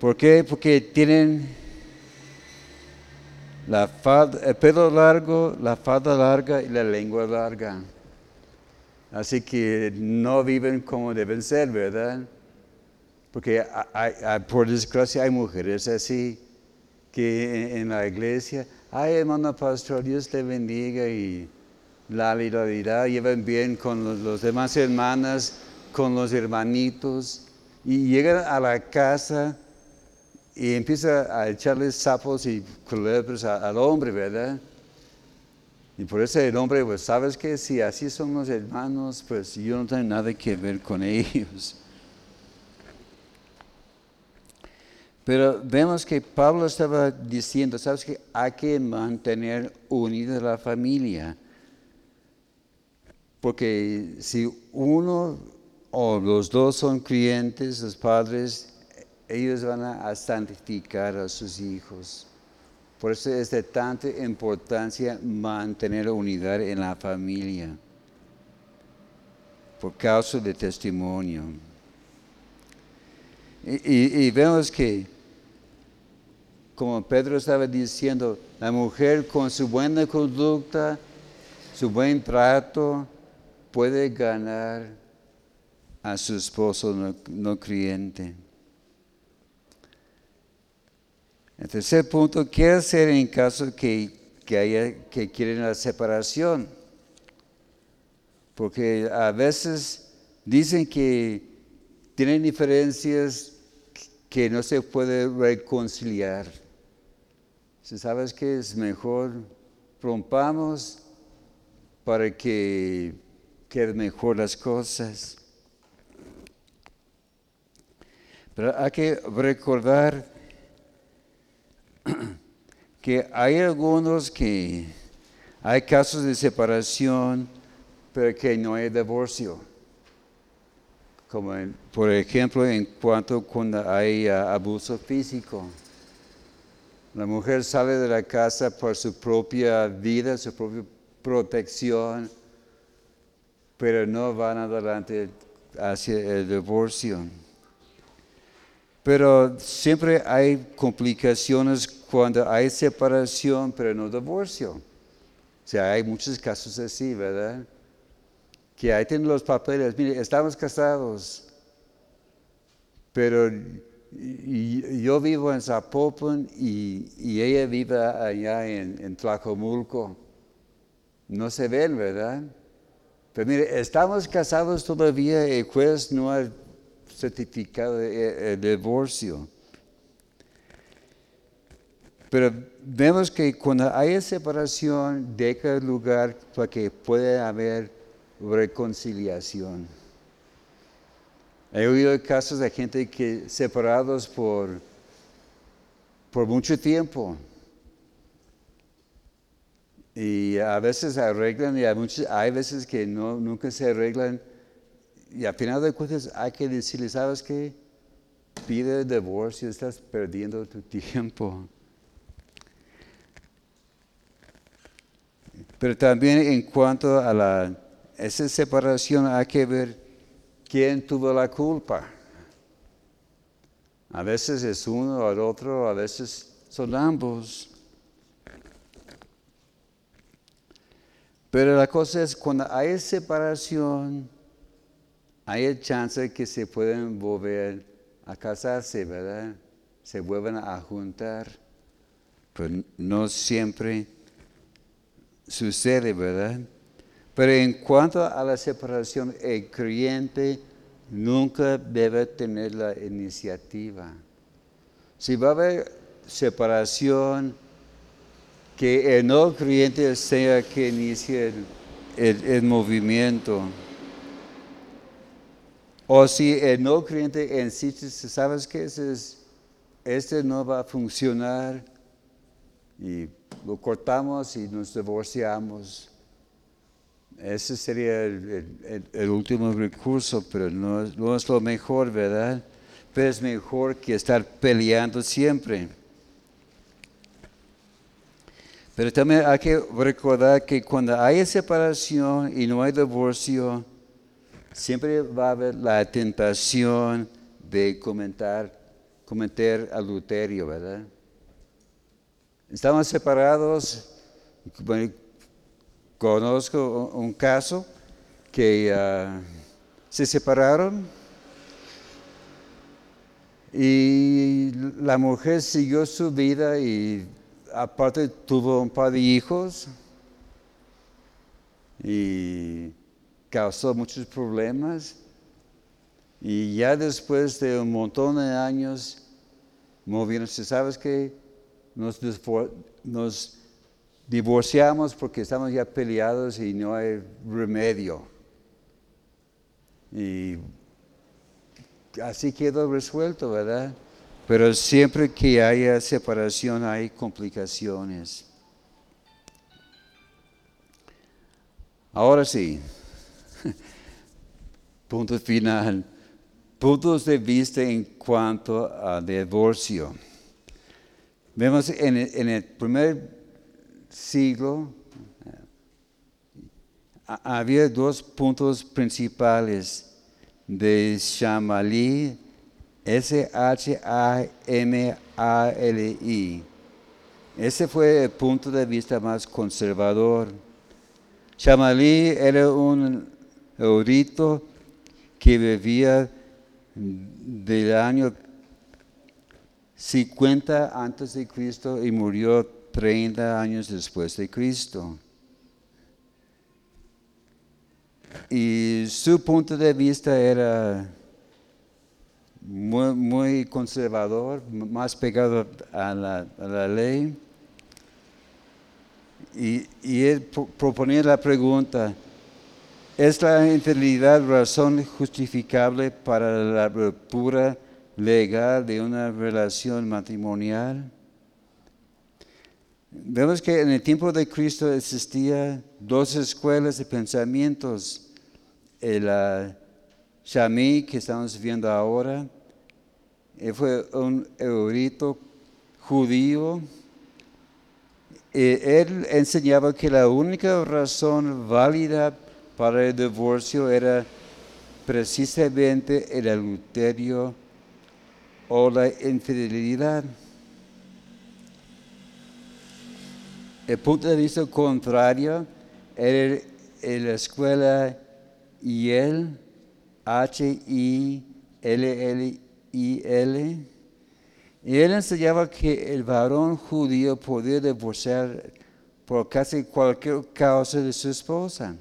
¿Por qué? Porque tienen el pelo largo, la falda larga y la lengua larga. Así que no viven como deben ser, ¿verdad? Porque por desgracia hay mujeres así que en la iglesia, ay hermano pastor, Dios te bendiga y la liberalidad, llevan bien con los, demás hermanas, con los hermanitos, y llegan a la casa y empieza a echarle sapos y culebras al hombre, ¿verdad? Y por eso el hombre, pues sabes que si así son los hermanos, pues yo no tengo nada que ver con ellos. Pero vemos que Pablo estaba diciendo, sabes que hay que mantener unida la familia. Porque si uno o los dos son clientes, los padres, ellos van a santificar a sus hijos. Por eso es de tanta importancia mantener unidad en la familia, por causa del testimonio. y vemos que como Pedro estaba diciendo, la mujer con su buena conducta, su buen trato, puede ganar a su esposo no, no creyente. El tercer punto, ¿qué hacer en caso que, que, haya, que quieren la separación? Porque a veces dicen que tienen diferencias que no se puede reconciliar. Si sabes que es mejor, rompamos para que queden mejor las cosas. Pero hay que recordar [clears throat] que hay algunos que hay casos de separación, pero que no hay divorcio. Como por ejemplo en cuanto cuando hay ah, abuso físico. La mujer sale de la casa por su propia vida, su propia protección, pero no van adelante hacia el divorcio. Pero siempre hay complicaciones cuando hay separación, pero no divorcio. O sea, hay muchos casos así, ¿verdad? Que ahí tienen los papeles, mire, estamos casados, pero yo vivo en Zapopan y, ella vive allá en, en Tlacomulco. No se ven, ¿verdad? Pero mire, estamos casados todavía, el juez no ha certificado el divorcio. Pero vemos que cuando hay separación, deja lugar para que pueda haber reconciliación. He oído casos de gente que separados por, por mucho tiempo. Y a veces arreglan y hay, veces que no, nunca se arreglan. Y al final de cuentas hay que decirle, ¿sabes qué? Pide divorcio, estás perdiendo tu tiempo. Pero también en cuanto a la, esa separación hay que ver quién tuvo la culpa. A veces es uno o el otro, a veces son ambos. Pero la cosa es, cuando hay separación, hay chance que se pueden volver a casarse, ¿verdad? Se vuelven a juntar. Pero no siempre sucede, ¿verdad? Pero en cuanto a la separación, el creyente nunca debe tener la iniciativa. Si va a haber separación, que el no creyente sea que inicie el, movimiento. O si el no creyente insiste, ¿sabes qué? Este no va a funcionar y lo cortamos y nos divorciamos. Ese sería el, último recurso, pero no, no, es lo mejor, ¿verdad? Pero es mejor que estar peleando siempre. Pero también hay que recordar que cuando hay separación y no hay divorcio, siempre va a haber la tentación de comentar, cometer adulterio, ¿verdad? Estamos separados. Conozco un caso que ah, se separaron y la mujer siguió su vida y aparte tuvo un par de hijos y causó muchos problemas. Y ya después de un montón de años, movieron, ¿sabes qué? Nos, nos divorciamos porque estamos ya peleados y no hay remedio. Y así quedó resuelto, ¿verdad? Pero siempre que haya separación hay complicaciones. Ahora sí, [laughs] punto final. Puntos de vista en cuanto a divorcio. Vemos en el, primer siglo había dos puntos principales de Shamalí S-H-A-M-A-L-I. Ese fue el punto de vista más conservador. Shamalí era un erudito que vivía del año 50 antes de Cristo y murió 30 años después de Cristo. Y su punto de vista era muy, conservador, más pegado a la, ley. Y, y, él proponía la pregunta, ¿es la infidelidad razón justificable para la ruptura legal de una relación matrimonial? Vemos que en el tiempo de Cristo existían dos escuelas de pensamientos. El uh, que estamos viendo ahora, fue un erudito judío. él enseñaba que la única razón válida para el divorcio era precisamente el adulterio o la infidelidad. El punto de vista contrario era la escuela Yale, H-I-L-L-I-L. Y él enseñaba que el varón judío podía divorciar por casi cualquier causa de su esposa.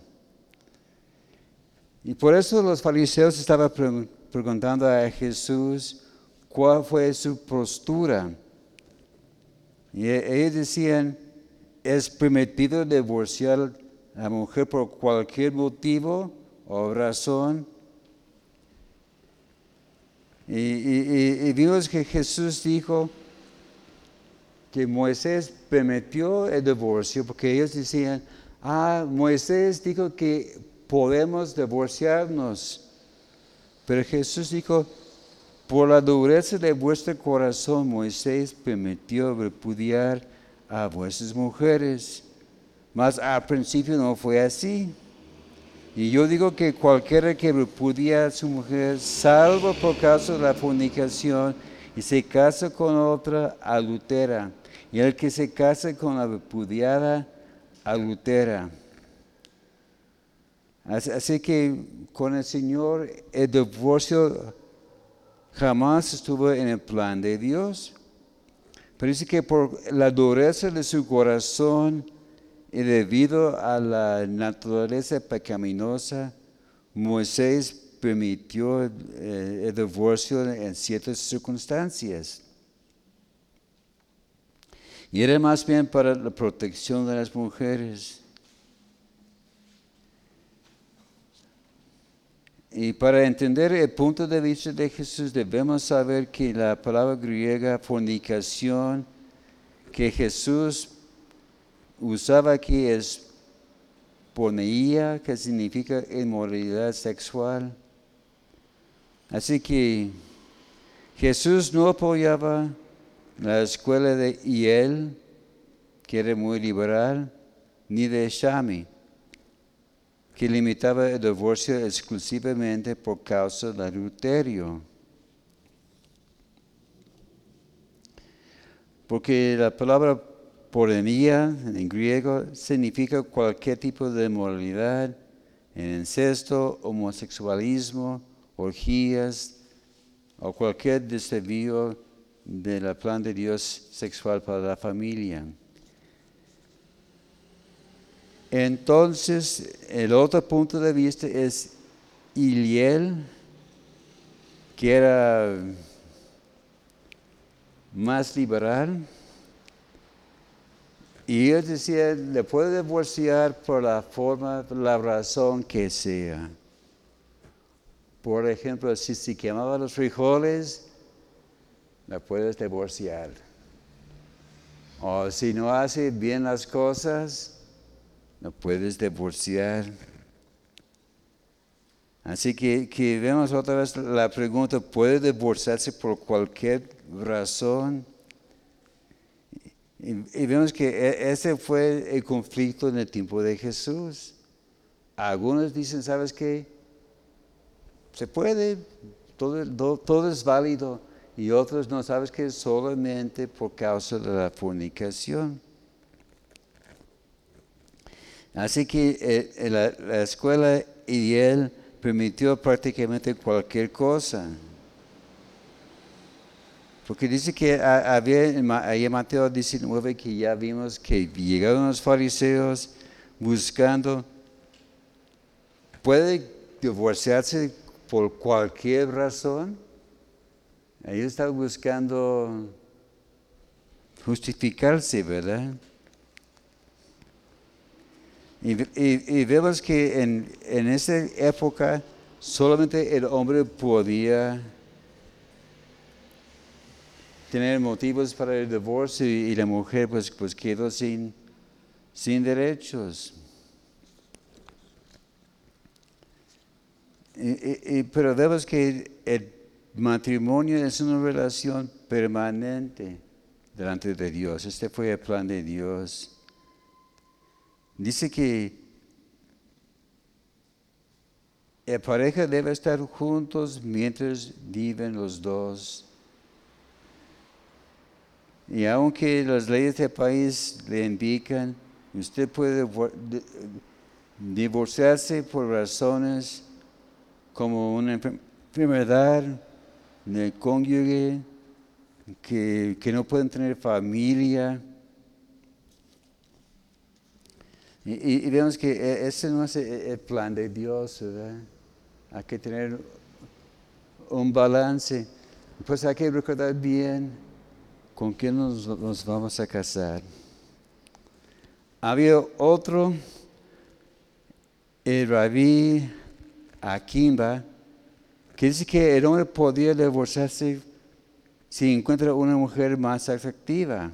Y por eso los fariseos estaban preguntando a Jesús cuál fue su postura. Y e-, ellos decían, es permitido divorciar a la mujer por cualquier motivo o razón. Y, vimos que Jesús dijo que Moisés permitió el divorcio porque ellos decían, ah, Moisés dijo que podemos divorciarnos. Pero Jesús dijo, por la dureza de vuestro corazón, Moisés permitió repudiar a vuestras mujeres. Mas al principio no fue así. Y yo digo que cualquiera que repudia a su mujer, salvo por causa de la fornicación, y se casa con otra, adultera. Y el que se casa con la repudiada, adultera. Así que con el Señor el divorcio jamás estuvo en el plan de Dios. Pero dice que por la dureza de su corazón y debido a la naturaleza pecaminosa, Moisés permitió eh, el, divorcio en ciertas circunstancias. Y era más bien para la protección de las mujeres. Y para entender el punto de vista de Jesús debemos saber que la palabra griega fornicación que Jesús usaba aquí es poneía, que significa inmoralidad sexual. Así que Jesús no apoyaba la escuela de Iel, que era muy liberal, ni de Shami que limitaba el divorcio exclusivamente por causa del adulterio. Porque la palabra pornía en griego significa cualquier tipo de moralidad, incesto, homosexualismo, orgías o cualquier desvío del plan de Dios sexual para la familia. Entonces, el otro punto de vista es Iliel, que era más liberal. Y él decía, le puede divorciar por la forma, la razón que sea. Por ejemplo, si se quemaba los frijoles, la puedes divorciar. O si no hace bien las cosas, no puedes divorciar. Así que, que vemos otra vez la pregunta, ¿puede divorciarse por cualquier razón? Y, vemos que e, ese fue el conflicto en el tiempo de Jesús. Algunos dicen, ¿sabes qué? Se puede, todo, es válido y otros no sabes es solamente por causa de la fornicación. Así que eh, la, la, escuela él permitió prácticamente cualquier cosa. Porque dice que había en Mateo 19 que ya vimos que llegaron los fariseos buscando, puede divorciarse por cualquier razón. Ellos están buscando justificarse, ¿verdad? Y, vemos que en, en esa época solamente el hombre podía tener motivos para el divorcio y, la mujer pues, pues quedó sin, sin derechos. pero vemos que el matrimonio es una relación permanente delante de Dios. Este fue el plan de Dios. Dice que la pareja debe estar juntos mientras viven los dos y aunque las leyes del país le indican, usted puede divorciarse por razones como una enfermedad del cónyuge, que, no pueden tener familia. Y, vemos que e, ese no es el plan de Dios, ¿verdad? Hay que tener un balance. Pues hay que recordar bien ¿con quién nos, vamos a casar? Había otro, el rabí Akimba, que dice que el hombre podía divorciarse si encuentra una mujer más atractiva.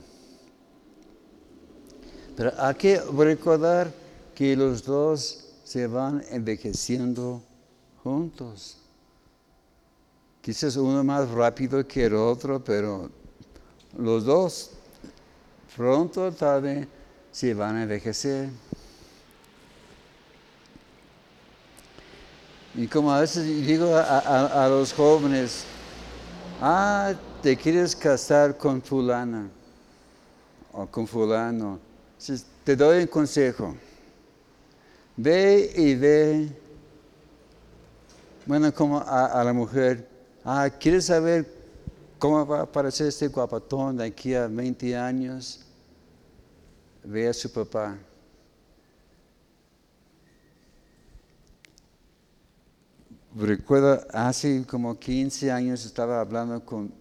Pero hay que recordar que los dos se van envejeciendo juntos. Quizás uno más rápido que el otro, pero los dos pronto o tarde se van a envejecer. Y como a veces digo a, los jóvenes, ah, te quieres casar con fulana o con fulano, te doy un consejo. Ve y ve, bueno, como a, la mujer, ah, ¿quieres saber ¿Cómo va a aparecer este guapatón de aquí a 20 años? Ve a su papá. Recuerdo, hace como 15 años estaba hablando con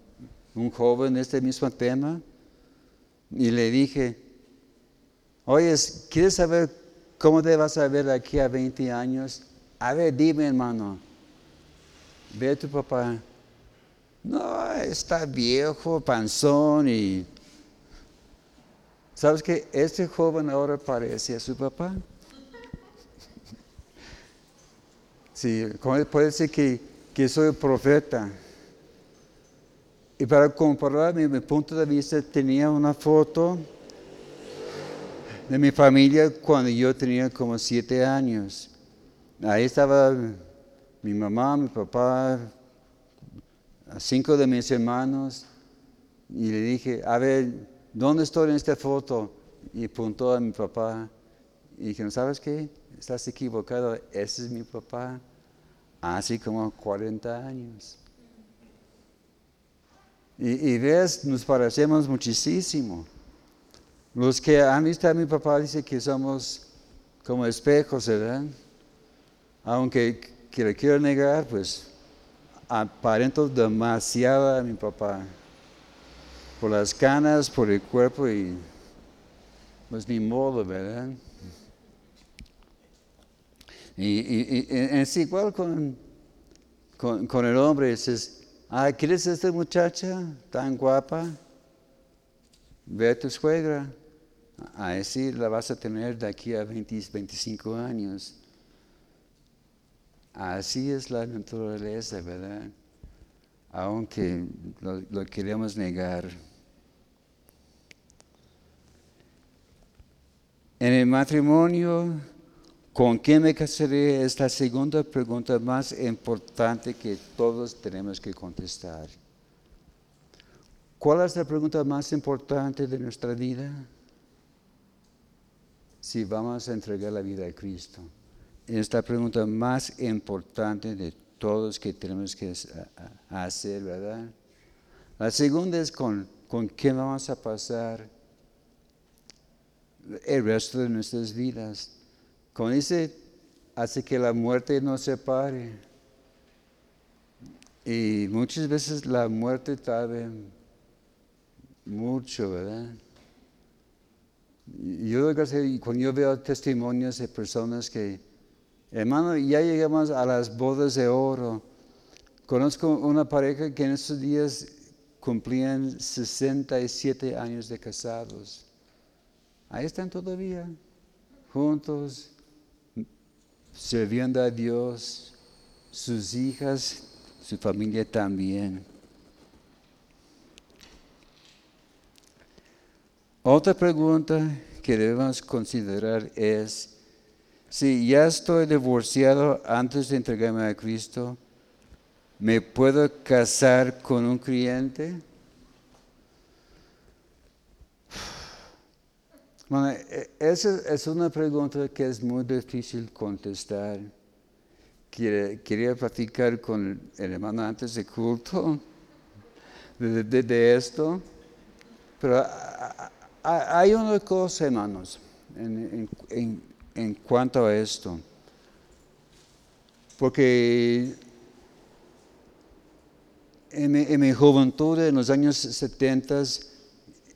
un joven de este mismo tema y le dije, oye, ¿quieres saber cómo te vas a ver aquí a 20 años? A ver, dime hermano, ve a tu papá. No, está viejo, panzón y... ¿Sabes que este joven ahora parece a su papá? [laughs] Sí, puede ser que, que soy profeta. Y para comparar mi, mi, punto de vista, tenía una foto de mi familia cuando yo tenía como siete años. Ahí estaba mi mamá, mi papá, cinco de mis hermanos y le dije, a ver, ¿dónde estoy en esta foto? Y apuntó a mi papá. Y dije, ¿sabes qué? Estás equivocado, ese es mi papá. Así como 40 años. Y, ves, nos parecemos muchísimo. Los que han visto a mi papá dicen que somos como espejos, ¿verdad? Aunque que le quiero negar, pues aparento demasiado a mi papá. Por las canas, por el cuerpo y pues ni modo, ¿verdad? Y, es igual con, con, el hombre. Dices, ah, ¿quieres esta muchacha tan guapa? Ve a tu suegra. Así la vas a tener de aquí a 20, 25 años. Así es la naturaleza, ¿verdad? Aunque lo, queremos negar. En el matrimonio, ¿Con quién me casaré? Es la segunda pregunta más importante que todos tenemos que contestar. ¿Cuál es la pregunta más importante de nuestra vida? Si vamos a entregar la vida a Cristo. Es la pregunta más importante de todos que tenemos que hacer, ¿verdad? La segunda es con, con quién vamos a pasar el resto de nuestras vidas. Como dice, hace que la muerte nos separe. Y muchas veces la muerte tarda mucho, ¿verdad? Yo cuando yo veo testimonios de personas que, hermano, ya llegamos a las bodas de oro. Conozco una pareja que en estos días cumplían 67 años de casados. Ahí están todavía, juntos, sirviendo a Dios, sus hijas, su familia también. Otra pregunta que debemos considerar es, si ya estoy divorciado antes de entregarme a Cristo, ¿me puedo casar con un cliente? Bueno, e, esa es una pregunta que es muy difícil contestar. Quería, platicar con el hermano antes de culto de, esto, pero hay una cosa, hermanos, en, cuanto a esto. Porque en mi, juventud, en los años 70,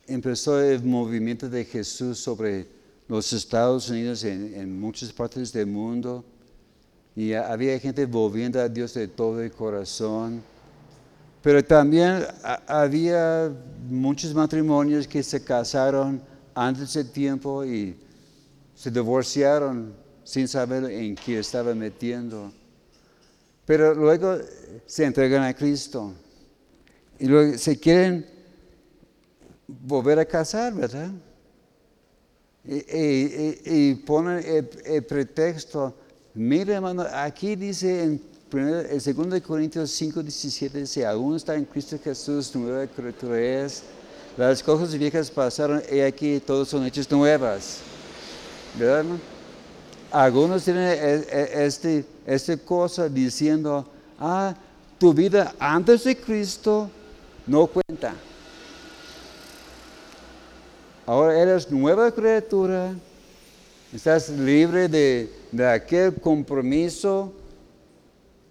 empezó el movimiento de Jesús sobre los Estados Unidos en, muchas partes del mundo. Y había gente volviendo a Dios de todo el corazón. Pero también había muchos matrimonios que se casaron antes del tiempo y se divorciaron sin saber en qué estaba metiendo. Pero luego se entregan a Cristo. Y luego se quieren volver a casar, ¿verdad? Y, ponen el, pretexto, mire hermano, aquí dice en, en 2 Corintios 5, 17, dice, aún está en Cristo Jesús, nueva criatura es, las cosas viejas pasaron y aquí todos son hechos nuevas. ¿Verdad? Algunos tienen e, e, este, esta cosa diciendo, ah, tu vida antes de Cristo no cuenta. Ahora eres nueva criatura, estás libre de, aquel compromiso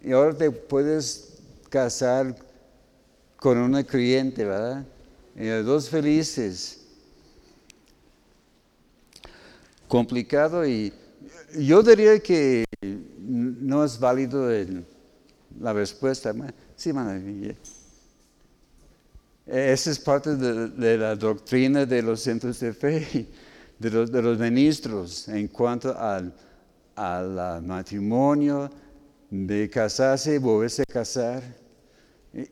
y ahora te puedes casar con una creyente, ¿verdad? Los dos felices. Complicado y yo diría que no es válido la respuesta. Sí, maravilla. Esa es parte de, la doctrina de los centros de fe, de los, ministros, en cuanto al, matrimonio, de casarse y volverse a casar.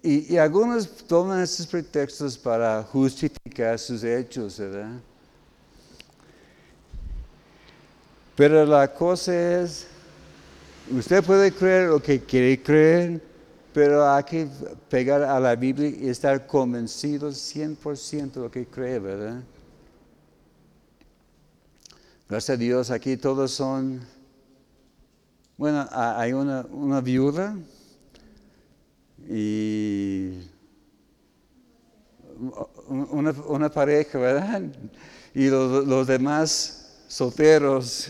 Y, algunos toman esos pretextos para justificar sus hechos, ¿verdad? Pero la cosa es, usted puede creer lo que quiere creer, pero hay que pegar a la Biblia y estar convencidos 100% de lo que cree, ¿verdad? Gracias a Dios, aquí todos son, bueno, hay una, viuda y una, pareja, ¿verdad? Y los, los demás solteros.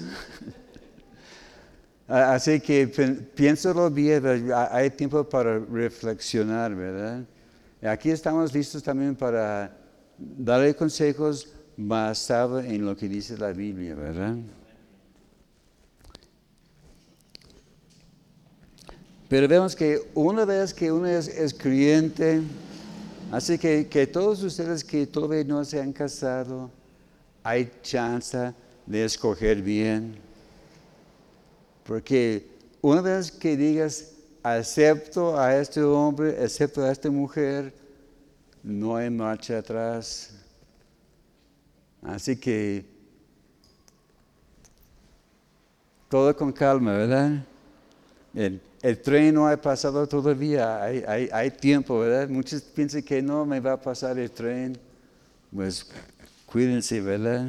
[laughs] Así que piénsalo bien, hay tiempo para reflexionar, ¿verdad? Aquí estamos listos también para darle consejos basados en lo que dice la Biblia, ¿verdad? Pero vemos que una vez que uno es, es creyente, así que, que todos ustedes que todavía no se han casado, hay chance de escoger bien. Porque una vez que digas, acepto a este hombre, acepto a esta mujer, no hay marcha atrás. Así que todo con calma, ¿verdad? El, tren no ha pasado todavía, hay, tiempo, ¿verdad? Muchos piensan que no me va a pasar el tren. Pues cuídense, ¿verdad?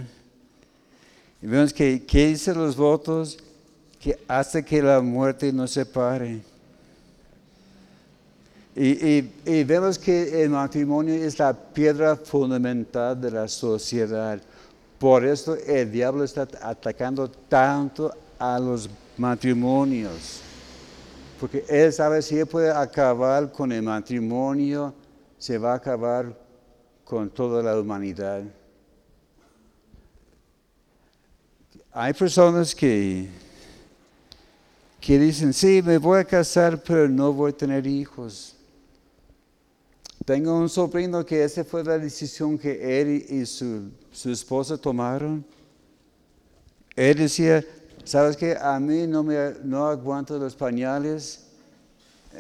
Y vemos que, ¿qué dicen los votos? Que hasta que la muerte nos separe. Y, y, vemos que el matrimonio es la piedra fundamental de la sociedad. Por eso el diablo está atacando tanto a los matrimonios. Porque él sabe si él puede acabar con el matrimonio, se va a acabar con toda la humanidad. Hay personas que, que dicen, sí, me voy a casar, pero no voy a tener hijos. Tengo un sobrino que esa fue la decisión que él y su, esposa tomaron. Él decía, ¿sabes qué? A mí no, me, no aguanto los pañales,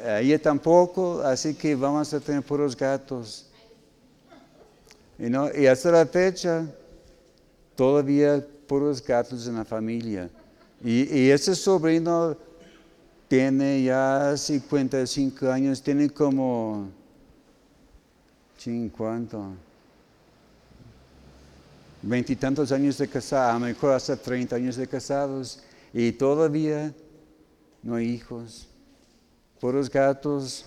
a ella tampoco, así que vamos a tener puros gatos. Y, no, y hasta la fecha, todavía puros gatos en la familia. Y, y ese sobrino tiene ya 55 años, tiene como 50, veintitantos años de casado, a lo mejor hasta 30 años de casados, y todavía no hay hijos, puros gatos.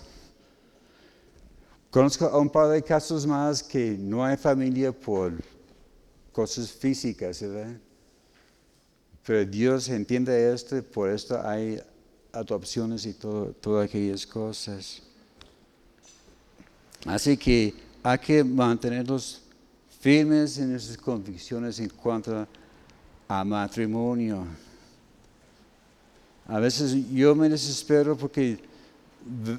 Conozco un par de casos más que no hay familia por cosas físicas, ¿verdad? Pero Dios entiende esto, por esto hay adopciones y todas aquellas cosas. Así que hay que mantenernos firmes en nuestras convicciones en cuanto a matrimonio. A veces yo me desespero porque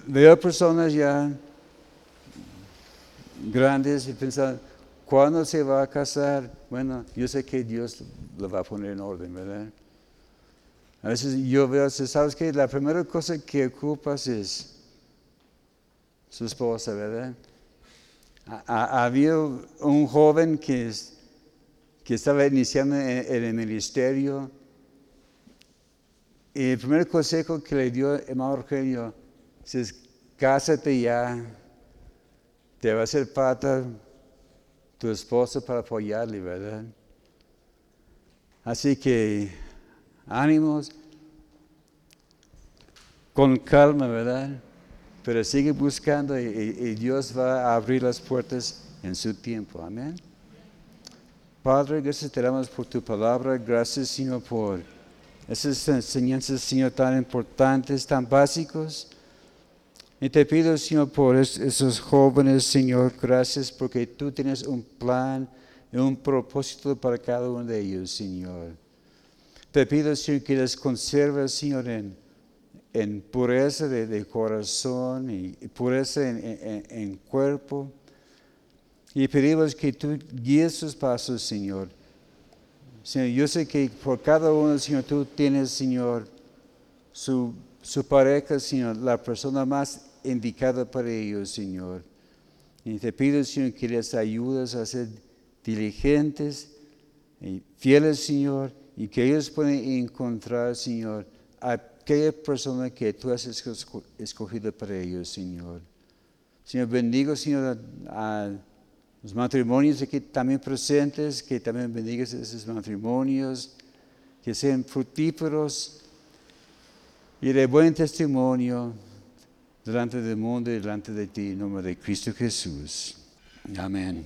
veo personas ya grandes y piensan, ¿cuándo se va a casar? Bueno, yo sé que Dios lo va a poner en orden, ¿verdad? A veces yo veo, ¿sabes qué? La primera cosa que ocupas es su esposa, ¿verdad? Había un joven que, estaba iniciando en, el ministerio y el primer consejo que le dio hermano Eugenio es cásate ya, te va a hacer falta tu esposo para apoyarle, ¿verdad? Así que ánimos, con calma, ¿verdad? Pero sigue buscando y, Dios va a abrir las puertas en su tiempo. Amén. Padre, gracias te damos por tu palabra. Gracias, Señor, por esas enseñanzas, Señor, tan importantes, tan básicos. Y te pido, Señor, por esos jóvenes, Señor, gracias porque tú tienes un plan y un propósito para cada uno de ellos, Señor. Te pido, Señor, que les conserves, Señor, en en pureza de, corazón y pureza en, cuerpo. Y pedimos que tú guíes sus pasos, Señor. Señor, yo sé que por cada uno, Señor, tú tienes, Señor, su, su pareja, Señor, la persona más indicada para ellos, Señor. Y te pido, Señor, que les ayudes a ser diligentes y fieles, Señor, y que ellos puedan encontrar, Señor, a aquella persona que tú has escogido para ellos, Señor. Señor, bendigo, Señor, a, los matrimonios aquí también presentes, que también bendigas esos matrimonios, que sean fructíferos y de buen testimonio delante del mundo y delante de ti, en nombre de Cristo Jesús. Amén.